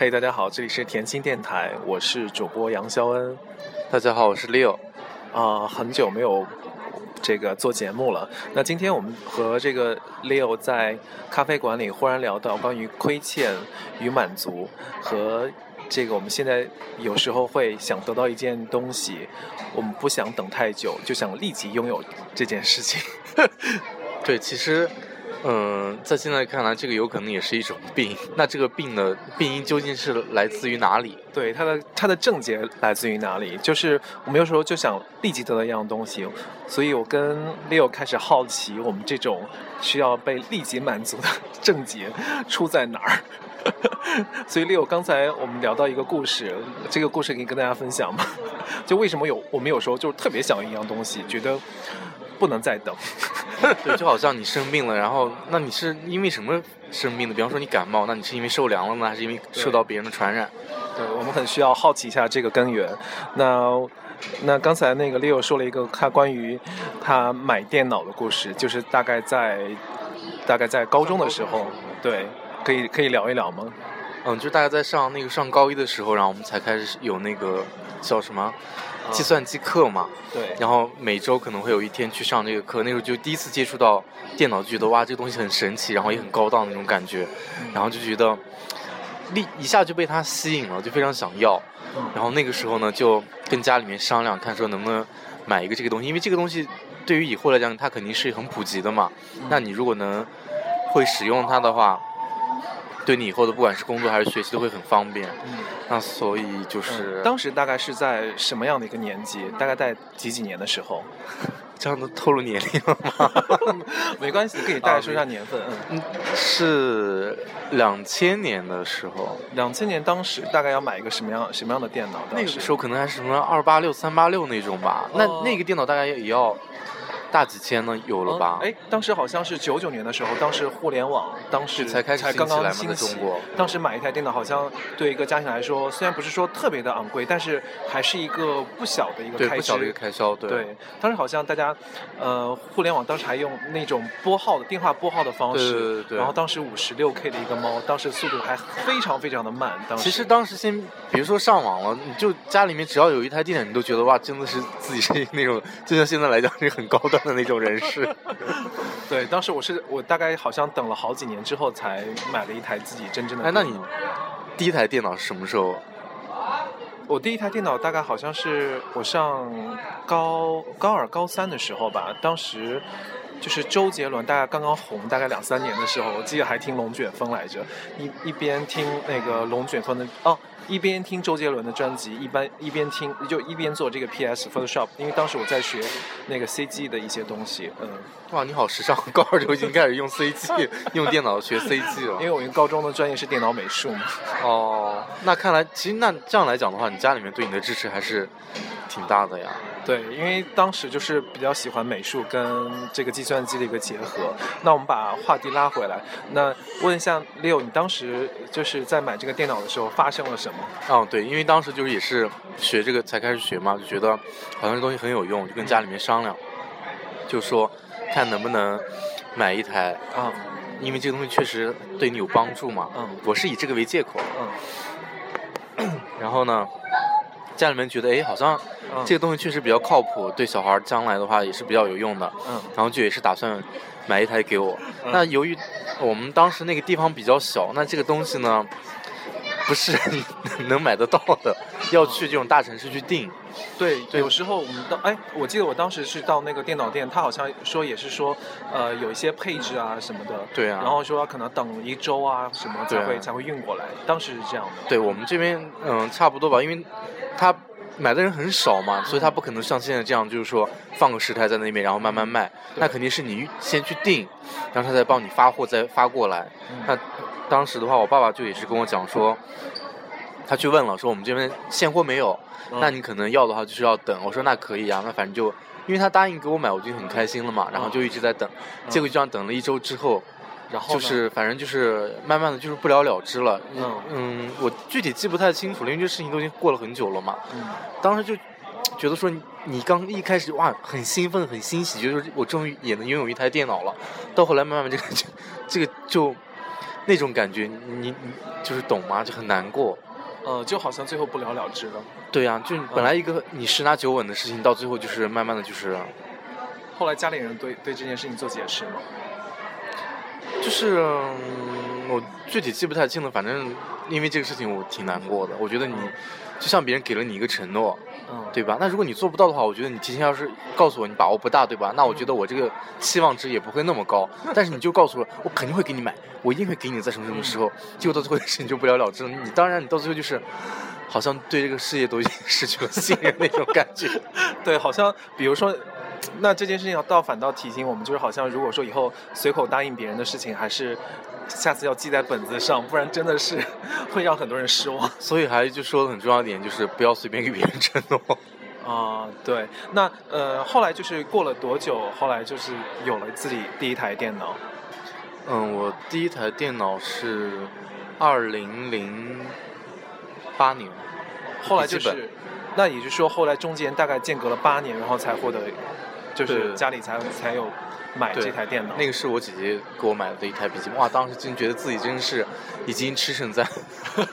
嘿，大家好，这里是甜心电台，我是主播杨肖恩。大家好，我是 Leo。啊，很久没有这个做节目了。那今天我们和这个 Leo 在咖啡馆里忽然聊到关于亏欠与满足，和这个我们现在有时候会想得到一件东西，我们不想等太久，就想立即拥有这件事情。对，其实。嗯，在现在看来，这个有可能也是一种病。那这个病的病因究竟是来自于哪里？对，它的它的症结来自于哪里？就是我们有时候就想立即得到一样东西，所以我跟 Leo 开始好奇，我们这种需要被立即满足的症结出在哪儿？所以 Leo 刚才我们聊到一个故事，这个故事可以跟大家分享吗？就为什么有我们有时候就特别想要一样东西，觉得不能再等。对，就好像你生病了，然后那你是因为什么生病的？比方说你感冒，那你是因为受凉了呢，还是因为受到别人的传染？对，我们很需要好奇一下这个根源。那那刚才那个 Leo 说了一个他关于他买电脑的故事，就是大概在大概在高中的时候，对，可以可以聊一聊吗？嗯，就大概在上那个上高一的时候，然后我们才开始有那个叫什么？计算机课嘛，对，然后每周可能会有一天去上这个课，那时候就第一次接触到电脑，就觉得哇，这个东西很神奇，然后也很高档那种感觉，然后就觉得立一下就被它吸引了，就非常想要，然后那个时候呢，就跟家里面商量，看说能不能买一个这个东西，因为这个东西对于以后来讲，它肯定是很普及的嘛，那你如果能会使用它的话。对你以后的不管是工作还是学习都会很方便，嗯，那所以就是当时大概是在什么样的一个年纪？大概在几几年的时候？这样都透露年龄了吗？没关系，可以大概说一下年份。嗯，是两千年的时候。两千年当时大概要买一个什么样什么样的电脑？那个时候可能还是什么二八六、三八六那种吧。那那个电脑大概也要。大几千呢？有了吧？哎，当时好像是九九年的时候，当时互联网当时才开始才刚刚兴起。当时买一台电脑，好像对一个家庭来说，虽然不是说特别的昂贵，但是还是一个不小的一个开销。不小的一个开销。对，当时好像大家，呃，互联网当时还用那种拨号的电话拨号的方式。对对对。然后当时五十六 K 的一个猫，当时速度还非常非常的慢。当时。其实当时先，比如说上网了，你就家里面只要有一台电脑，你都觉得哇，真的是自己是那种，就像现在来讲是很高端 的那种人士。对，当时我是我大概好像等了好几年之后才买了一台自己真正的。哎，那你第一台电脑是什么时候？我第一台电脑大概好像是我上高高二高三的时候吧，当时就是周杰伦大概刚刚红，大概两三年的时候，我记得还听龙卷风来着，一一边听那个龙卷风的哦。一边听周杰伦的专辑，一般一边听就一边做这个 PS Photoshop，因为当时我在学那个 CG 的一些东西。嗯，哇，你好时尚，高二就已经开始用 CG，用电脑学 CG 了。因为我们高中的专业是电脑美术嘛。哦，那看来其实那这样来讲的话，你家里面对你的支持还是挺大的呀。对，因为当时就是比较喜欢美术跟这个计算机的一个结合。那我们把话题拉回来，那问一下 Leo，你当时就是在买这个电脑的时候发生了什么？哦，对，因为当时就是也是学这个才开始学嘛，就觉得好像这东西很有用，就跟家里面商量，就说看能不能买一台啊，因为这个东西确实对你有帮助嘛。嗯，我是以这个为借口。嗯，然后呢？家里面觉得哎，好像这个东西确实比较靠谱，对小孩将来的话也是比较有用的。嗯，然后就也是打算买一台给我。那由于我们当时那个地方比较小，那这个东西呢 不是 能买得到的，要去这种大城市去订。对，有时候我们到哎，我记得我当时是到那个电脑店，他好像说也是说呃有一些配置啊什么的。对啊。然后说可能等一周啊什么才会才会运过来，当时是这样的。对我们这边嗯差不多吧，因为。他买的人很少嘛，所以他不可能像现在这样，就是说放个十台在那边，然后慢慢卖。那肯定是你先去订，然后他再帮你发货，再发过来。那当时的话，我爸爸就也是跟我讲说，他去问了，说我们这边现货没有，那你可能要的话就是要等。我说那可以啊，那反正就因为他答应给我买，我就很开心了嘛，然后就一直在等。结果就这样等了一周之后。然后就是反正就是慢慢的就是不了了之了。嗯嗯，我具体记不太清楚了，因为这事情都已经过了很久了嘛。嗯。当时就觉得说你刚一开始哇很兴奋很欣喜，就是我终于也能拥有一台电脑了。到后来慢慢这个就这个就那种感觉，你你就是懂吗？就很难过。呃，就好像最后不了了之了。对呀，就本来一个你十拿九稳的事情，到最后就是慢慢的就是。后来家里人对对这件事情做解释吗？就是我具体记不太清了，反正因为这个事情我挺难过的。我觉得你就像别人给了你一个承诺，嗯，对吧？那如果你做不到的话，我觉得你提前要是告诉我你把握不大，对吧？那我觉得我这个期望值也不会那么高。但是你就告诉我，我肯定会给你买，我一定会给你在什么什么时候。结果到最后的事情就不了了之了。你当然你到最后就是好像对这个事业都已经失去了信任那种感觉。对，好像比如说。那这件事情要倒反倒提醒我们，就是好像如果说以后随口答应别人的事情，还是下次要记在本子上，不然真的是 会让很多人失望。所以还就说的很重要一点，就是不要随便给别人承诺。啊，对。那呃，后来就是过了多久？后来就是有了自己第一台电脑。嗯，我第一台电脑是二零零八年。后来就是，那也就是说，后来中间大概间隔了八年，然后才获得。就是家里才才有买这台电脑，那个是我姐姐给我买的一台笔记本，哇，当时真觉得自己真是已经驰骋在，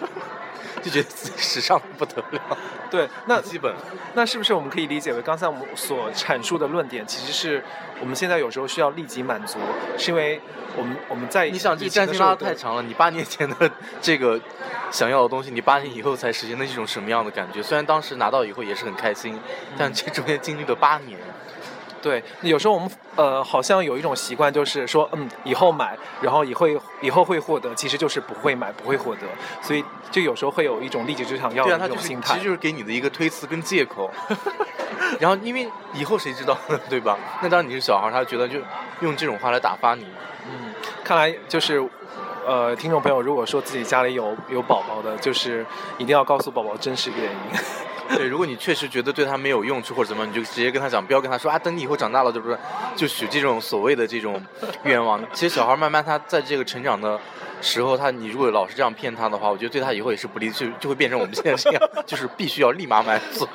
就觉得自己时尚不得了。对，那基本，那是不是我们可以理解为刚才我们所阐述的论点，其实是我们现在有时候需要立即满足，是因为我们我们在你想这战线拉的太长了，你八年前的这个想要的东西，你八年以后才实现，那是一种什么样的感觉？虽然当时拿到以后也是很开心，但这中间经历了八年。对，有时候我们呃好像有一种习惯，就是说，嗯，以后买，然后以后以后会获得，其实就是不会买，不会获得，所以就有时候会有一种立即就想要的那种心态，其实就是给你的一个推辞跟借口。然后因为以后谁知道呢，对吧？那当你是小孩，他觉得就用这种话来打发你。嗯，看来就是，呃，听众朋友，如果说自己家里有有宝宝的，就是一定要告诉宝宝真实原因。对，如果你确实觉得对他没有用处或者怎么，你就直接跟他讲，不要跟他说啊，等你以后长大了，就是就许这种所谓的这种愿望。其实小孩慢慢他在这个成长的时候，他你如果老是这样骗他的话，我觉得对他以后也是不利，就就会变成我们现在这样，就是必须要立马满足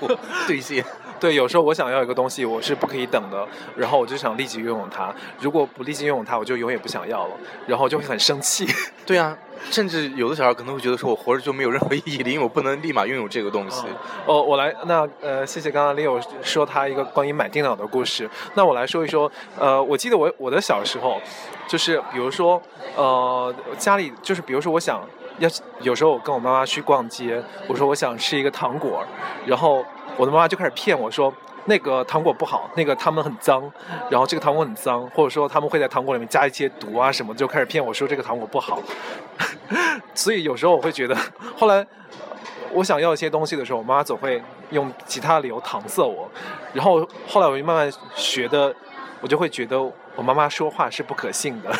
兑现。对，有时候我想要一个东西，我是不可以等的，然后我就想立即拥有它。如果不立即拥有它，我就永远不想要了，然后就会很生气。对啊，甚至有的小孩可能会觉得说，我活着就没有任何意义了，因为我不能立马拥有这个东西。哦，我来，那呃，谢谢刚刚 Leo 说他一个关于买电脑的故事。那我来说一说，呃，我记得我我的小时候，就是比如说，呃，家里就是比如说，我想要有时候我跟我妈妈去逛街，我说我想吃一个糖果，然后。我的妈妈就开始骗我说，那个糖果不好，那个他们很脏，然后这个糖果很脏，或者说他们会在糖果里面加一些毒啊什么，就开始骗我说这个糖果不好。所以有时候我会觉得，后来我想要一些东西的时候，我妈总会用其他理由搪塞我，然后后来我就慢慢学的，我就会觉得我妈妈说话是不可信的。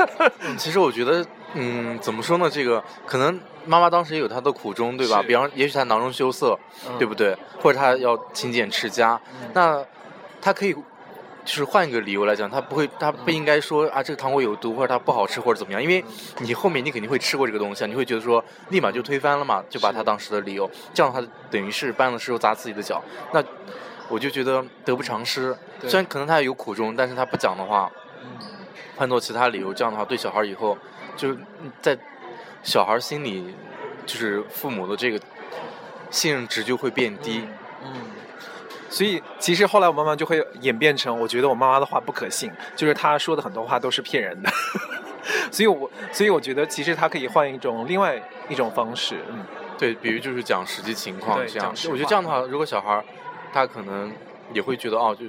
其实我觉得，嗯，怎么说呢？这个可能。妈妈当时也有她的苦衷，对吧？比方，也许她囊中羞涩，对不对？或者她要勤俭持家，那她可以就是换一个理由来讲，她不会，她不应该说啊，这个糖果有毒，或者它不好吃，或者怎么样？因为你后面你肯定会吃过这个东西，你会觉得说立马就推翻了嘛，就把她当时的理由，这样她等于是搬了石头砸自己的脚。那我就觉得得不偿失。虽然可能她有苦衷，但是她不讲的话，换做其他理由，这样的话对小孩以后就是在。小孩心里，就是父母的这个信任值就会变低。嗯，所以其实后来我妈妈就会演变成，我觉得我妈妈的话不可信，就是她说的很多话都是骗人的。所以我所以我觉得其实她可以换一种另外一种方式。嗯，对，比如就是讲实际情况这样。我觉得这样的话，如果小孩他可能也会觉得哦，就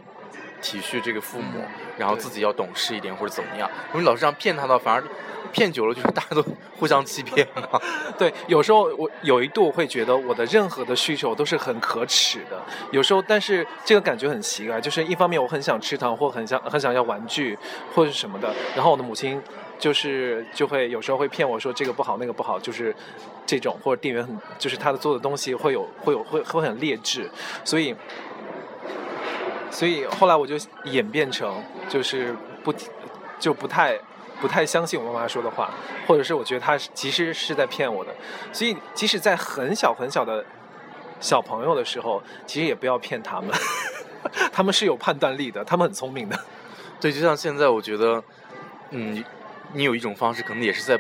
体恤这个父母，然后自己要懂事一点或者怎么样。因为老是这样骗他的话，反而。骗久了，就是大家都互相欺骗嘛。对，有时候我有一度会觉得我的任何的需求都是很可耻的。有时候，但是这个感觉很奇怪，就是一方面我很想吃糖，或很想很想要玩具，或者是什么的。然后我的母亲就是就会有时候会骗我说这个不好那个不好，就是这种或者店员很就是他的做的东西会有会有会会很劣质，所以所以后来我就演变成就是不就不太。不太相信我妈妈说的话，或者是我觉得她其实是在骗我的，所以即使在很小很小的小朋友的时候，其实也不要骗他们，他们是有判断力的，他们很聪明的。对，就像现在，我觉得，嗯，你有一种方式，可能也是在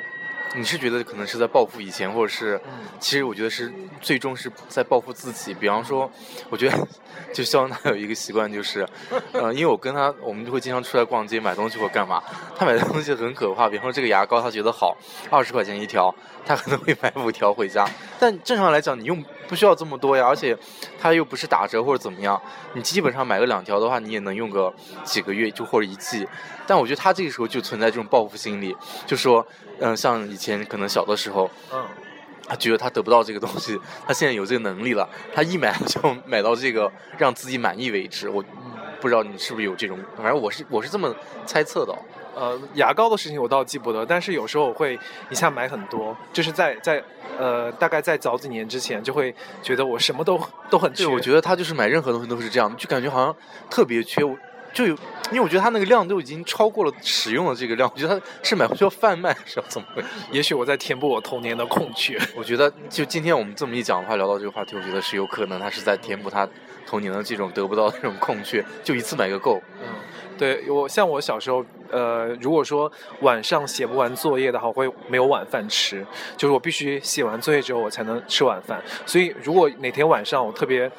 你是觉得可能是在报复以前，或者是，其实我觉得是最终是在报复自己。比方说，我觉得就肖恩他有一个习惯，就是，呃，因为我跟他，我们就会经常出来逛街买东西或干嘛。他买的东西很可怕，比方说这个牙膏，他觉得好，二十块钱一条，他可能会买五条回家。但正常来讲，你用不需要这么多呀，而且他又不是打折或者怎么样，你基本上买个两条的话，你也能用个几个月就或者一季。但我觉得他这个时候就存在这种报复心理，就说。嗯，像以前可能小的时候，嗯，他觉得他得不到这个东西，他现在有这个能力了，他一买就买到这个让自己满意为止。我不知道你是不是有这种，反正我是我是这么猜测的。呃，牙膏的事情我倒记不得，但是有时候我会一下买很多，就是在在呃大概在早几年之前就会觉得我什么都都很缺。我觉得他就是买任何东西都是这样，就感觉好像特别缺。就有，因为我觉得他那个量都已经超过了使用的这个量，我觉得他是买回去要贩卖，是要怎么回事？也许我在填补我童年的空缺。我觉得，就今天我们这么一讲的话，聊到这个话题，我觉得是有可能他是在填补他童年的这种得不到的这种空缺，就一次买个够。嗯，对我像我小时候，呃，如果说晚上写不完作业的话，会没有晚饭吃，就是我必须写完作业之后我才能吃晚饭。所以如果哪天晚上我特别。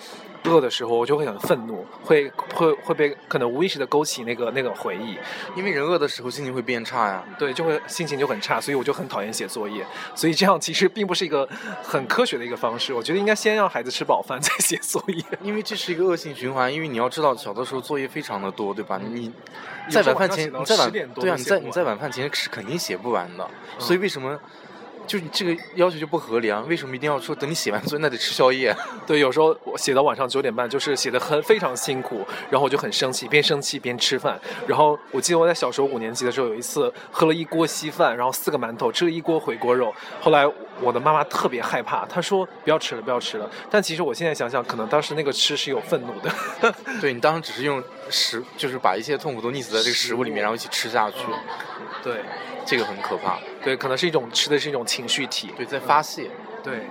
饿的时候，我就会很愤怒，会会会被可能无意识的勾起那个那个回忆，因为人饿的时候心情会变差呀，对，就会心情就很差，所以我就很讨厌写作业，所以这样其实并不是一个很科学的一个方式，我觉得应该先让孩子吃饱饭 再写作业，因为这是一个恶性循环，因为你要知道小的时候作业非常的多，对吧？你在晚饭前，你在晚对啊，你在你在晚饭前是肯定写不完的，所以为什么？就你这个要求就不合理啊！为什么一定要说等你写完作业那得吃宵夜？对，有时候我写到晚上九点半，就是写的很非常辛苦，然后我就很生气，边生气边吃饭。然后我记得我在小时候五年级的时候，有一次喝了一锅稀饭，然后四个馒头，吃了一锅回锅肉。后来我的妈妈特别害怕，她说不要吃了，不要吃了。但其实我现在想想，可能当时那个吃是有愤怒的。对你当时只是用食，就是把一切痛苦都溺死在这个食物里面，然后一起吃下去。对。这个很可怕，对，可能是一种吃的是一种情绪体，对，在发泄，对。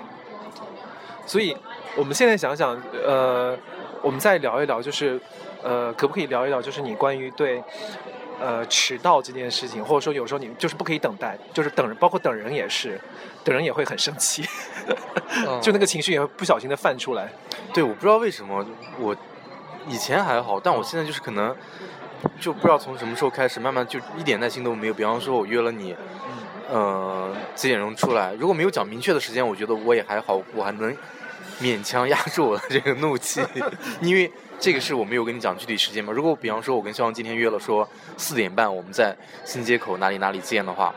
所以，我们现在想想，呃，我们再聊一聊，就是，呃，可不可以聊一聊，就是你关于对，呃，迟到这件事情，或者说有时候你就是不可以等待，就是等人，包括等人也是，等人也会很生气，就那个情绪也会不小心的泛出来。对，我不知道为什么，我以前还好，但我现在就是可能。就不知道从什么时候开始，慢慢就一点耐心都没有。比方说，我约了你，嗯，几点钟出来？如果没有讲明确的时间，我觉得我也还好，我还能勉强压住我的这个怒气，因为这个是我没有跟你讲具体时间嘛。如果比方说，我跟肖王今天约了说四点半我们在新街口哪里哪里见的话，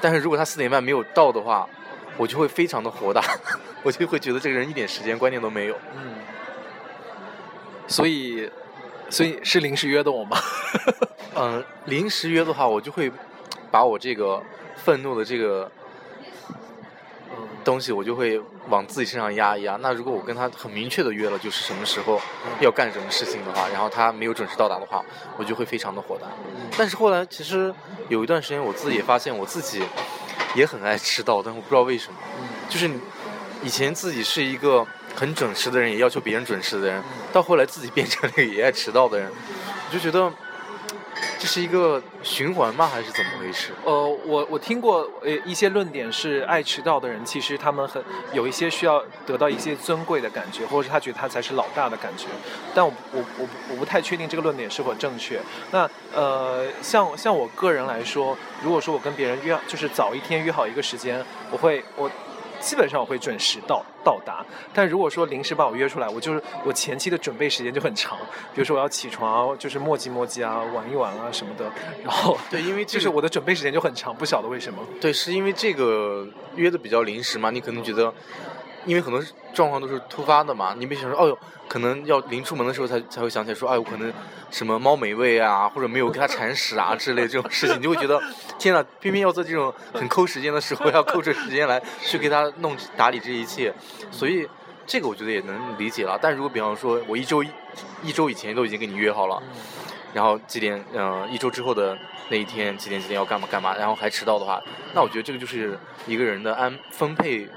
但是如果他四点半没有到的话，我就会非常的火大，我就会觉得这个人一点时间观念都没有。嗯，所以。所以是临时约的我吗？嗯，临时约的话，我就会把我这个愤怒的这个东西，我就会往自己身上压一压。那如果我跟他很明确的约了，就是什么时候要干什么事情的话，然后他没有准时到达的话，我就会非常的火大。但是后来其实有一段时间，我自己也发现我自己也很爱迟到，但我不知道为什么。就是以前自己是一个。很准时的人也要求别人准时的人，到后来自己变成了一个也爱迟到的人，我就觉得这是一个循环吗？还是怎么回事？呃，我我听过呃一些论点是，爱迟到的人其实他们很有一些需要得到一些尊贵的感觉，或者是他觉得他才是老大的感觉。但我我我我不太确定这个论点是否正确。那呃，像像我个人来说，如果说我跟别人约就是早一天约好一个时间，我会我。基本上我会准时到到达，但如果说临时把我约出来，我就是我前期的准备时间就很长。比如说我要起床，就是磨叽磨叽啊，玩一玩啊什么的。然后对，因为 就是我的准备时间就很长，不晓得为什么。对，是因为这个约的比较临时嘛？你可能觉得。因为很多状况都是突发的嘛，你没想说，哦哟，可能要临出门的时候才才会想起来说，哎，我可能什么猫没喂啊，或者没有给它铲屎啊之类这种事情，你就会觉得，天呐，偏偏要在这种很抠时间的时候，要抠出时间来去给它弄打理这一切，所以这个我觉得也能理解了。但如果比方说我一周一周以前都已经跟你约好了，然后几点，嗯，一周之后的那一天几点几点要干嘛干嘛，然后还迟到的话，那我觉得这个就是一个人的安分配。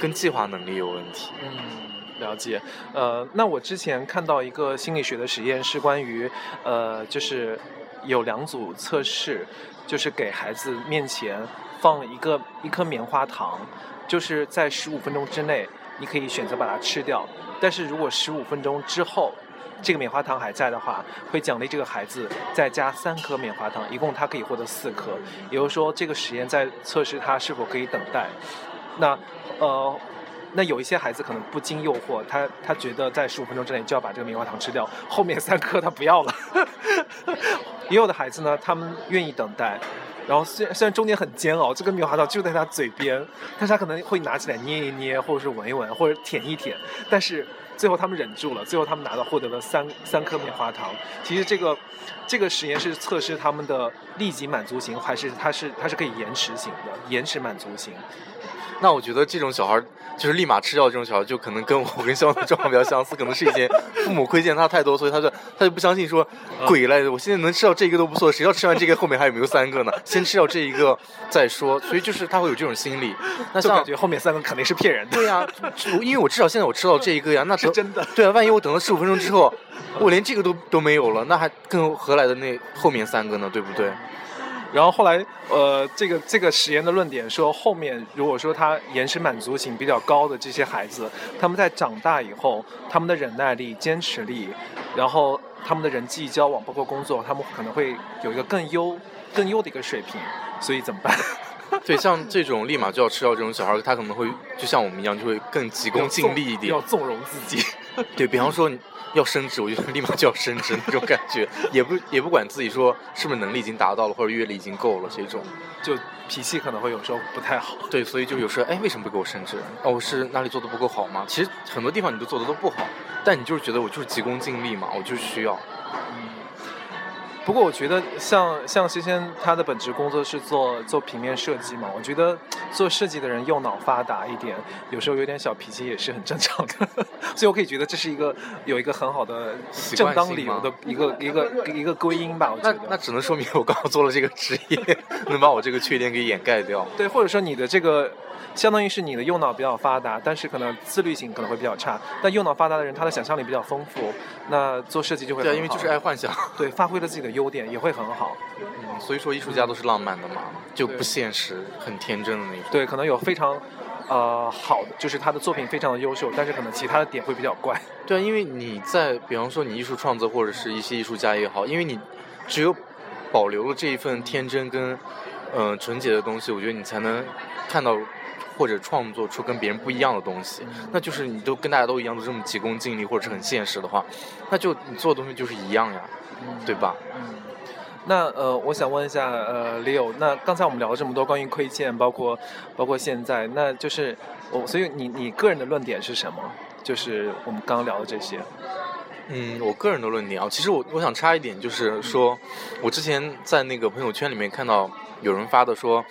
跟计划能力有问题。嗯，了解。呃，那我之前看到一个心理学的实验，是关于，呃，就是有两组测试，就是给孩子面前放一个一颗棉花糖，就是在十五分钟之内，你可以选择把它吃掉。但是如果十五分钟之后，这个棉花糖还在的话，会奖励这个孩子再加三颗棉花糖，一共他可以获得四颗。也就是说，这个实验在测试他是否可以等待。那，呃，那有一些孩子可能不经诱惑，他他觉得在十五分钟之内就要把这个棉花糖吃掉，后面三颗他不要了。也有的孩子呢，他们愿意等待，然后虽然虽然中间很煎熬，这个棉花糖就在他嘴边，但是他可能会拿起来捏一捏，或者是闻一闻，或者舔一舔，但是。最后他们忍住了，最后他们拿到获得了三三颗棉花糖。其实这个这个实验是测试他们的立即满足型，还是它是它是可以延迟型的延迟满足型。那我觉得这种小孩就是立马吃掉这种小孩，就可能跟我跟肖的状况比较相似，可能是以前父母亏欠他太多，所以他就他就不相信说鬼来，我现在能吃到这个都不错，谁要吃完这个后面还有没有三个呢？先吃掉这一个再说，所以就是他会有这种心理。那就感觉后面三个肯定是骗人的。对呀，因为我至少现在我吃到这一个呀，那是真的。对啊，万一我等了十五分钟之后，我连这个都都没有了，那还更何来的那后面三个呢？对不对？然后后来，呃，这个这个实验的论点说，后面如果说他延迟满足型比较高的这些孩子，他们在长大以后，他们的忍耐力、坚持力，然后他们的人际交往，包括工作，他们可能会有一个更优、更优的一个水平。所以怎么办？对，像这种立马就要吃掉这种小孩，他可能会就像我们一样，就会更急功近利一点，要纵容自己。对比方说。要升职，我就立马就要升职那种感觉，也不也不管自己说是不是能力已经达到了，或者阅历已经够了这种，就脾气可能会有时候不太好。对，所以就有时候，哎，为什么不给我升职？哦，我是哪里做的不够好吗？其实很多地方你都做的都不好，但你就是觉得我就是急功近利嘛，我就需要。不过我觉得像像仙仙，她的本职工作是做做平面设计嘛。我觉得 做设计的人右脑发达一点，有时候有点小脾气也是很正常的。所以我可以觉得这是一个有一个很好的正当理由的一个一个一个归因吧。我觉得那只能说明我刚好做了这个职业，能把我这个缺点给掩盖掉。对，或者说你的这个。相当于是你的右脑比较发达，但是可能自律性可能会比较差。但右脑发达的人，他的想象力比较丰富，那做设计就会对，因为就是爱幻想，对，发挥了自己的优点也会很好。嗯，所以说艺术家都是浪漫的嘛，就不现实，很天真的那种。对，可能有非常，呃，好的，就是他的作品非常的优秀，但是可能其他的点会比较怪。对，因为你在，比方说你艺术创作或者是一些艺术家也好，因为你只有保留了这一份天真跟嗯纯洁的东西，我觉得你才能看到。或者创作出跟别人不一样的东西，那就是你都跟大家都一样，都这么急功近利，或者是很现实的话，那就你做的东西就是一样呀，对吧？嗯。那呃，我想问一下呃，Leo，那刚才我们聊了这么多关于亏欠，包括包括现在，那就是我，所以你你个人的论点是什么？就是我们刚刚聊的这些。嗯，我个人的论点啊，其实我我想插一点，就是说我之前在那个朋友圈里面看到有人发的说。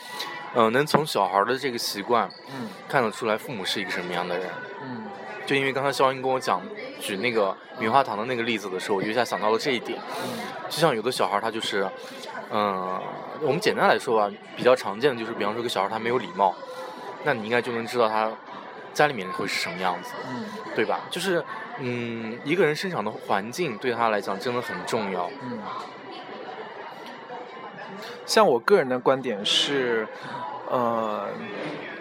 嗯，能从小孩的这个习惯，嗯，看得出来父母是一个什么样的人，嗯，就因为刚才肖英跟我讲举那个棉花糖的那个例子的时候，我就一下想到了这一点，嗯，就像有的小孩他就是，嗯，我们简单来说吧，比较常见的就是，比方说个小孩他没有礼貌，那你应该就能知道他家里面会是什么样子，嗯，对吧？就是，嗯，一个人生长的环境对他来讲真的很重要，嗯。像我个人的观点是，呃，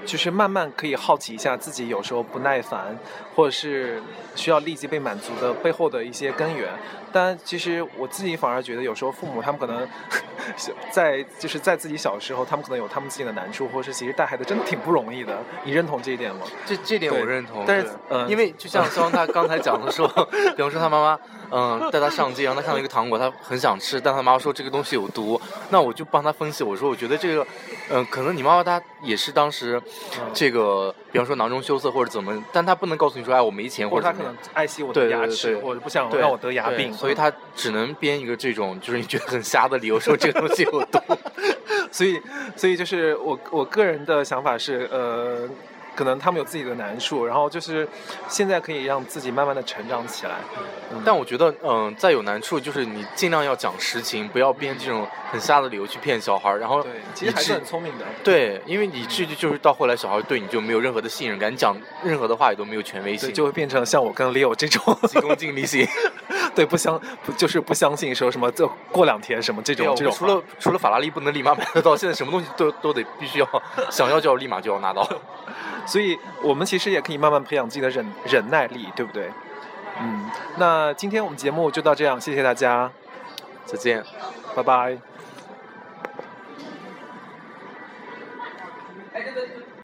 就是慢慢可以好奇一下自己有时候不耐烦，或者是需要立即被满足的背后的一些根源。但其实我自己反而觉得，有时候父母他们可能 在就是在自己小时候，他们可能有他们自己的难处，或者是其实带孩子真的挺不容易的。你认同这一点吗？这这点我认同。但是，呃，因为就像肖他刚才讲的说，比方说他妈妈。嗯，带他上街，然后他看到一个糖果，他很想吃，但他妈妈说这个东西有毒，那我就帮他分析，我说我觉得这个，嗯，可能你妈妈她也是当时，这个，比方说囊中羞涩或者怎么，但她不能告诉你说，哎，我没钱，或者她可能爱惜我的牙齿，或者不想让我得牙病，所以她只能编一个这种就是你觉得很瞎的理由，说这个东西有毒，所以，所以就是我我个人的想法是，呃。可能他们有自己的难处，然后就是现在可以让自己慢慢的成长起来。但我觉得，嗯，再有难处，就是你尽量要讲实情，不要编这种很瞎的理由去骗小孩儿。然后，对，其实还是很聪明的。对，因为你至于就是到后来，小孩对你就没有任何的信任感，你讲任何的话也都没有权威性，就会变成像我跟 Leo 这种急功近利型。对，不相不就是不相信说什么这过两天什么这种这种。除了除了法拉利不能立马买得到，现在什么东西都都得必须要想要就要立马就要拿到。所以我们其实也可以慢慢培养自己的忍忍耐力，对不对？嗯，那今天我们节目就到这样，谢谢大家，再见，拜拜。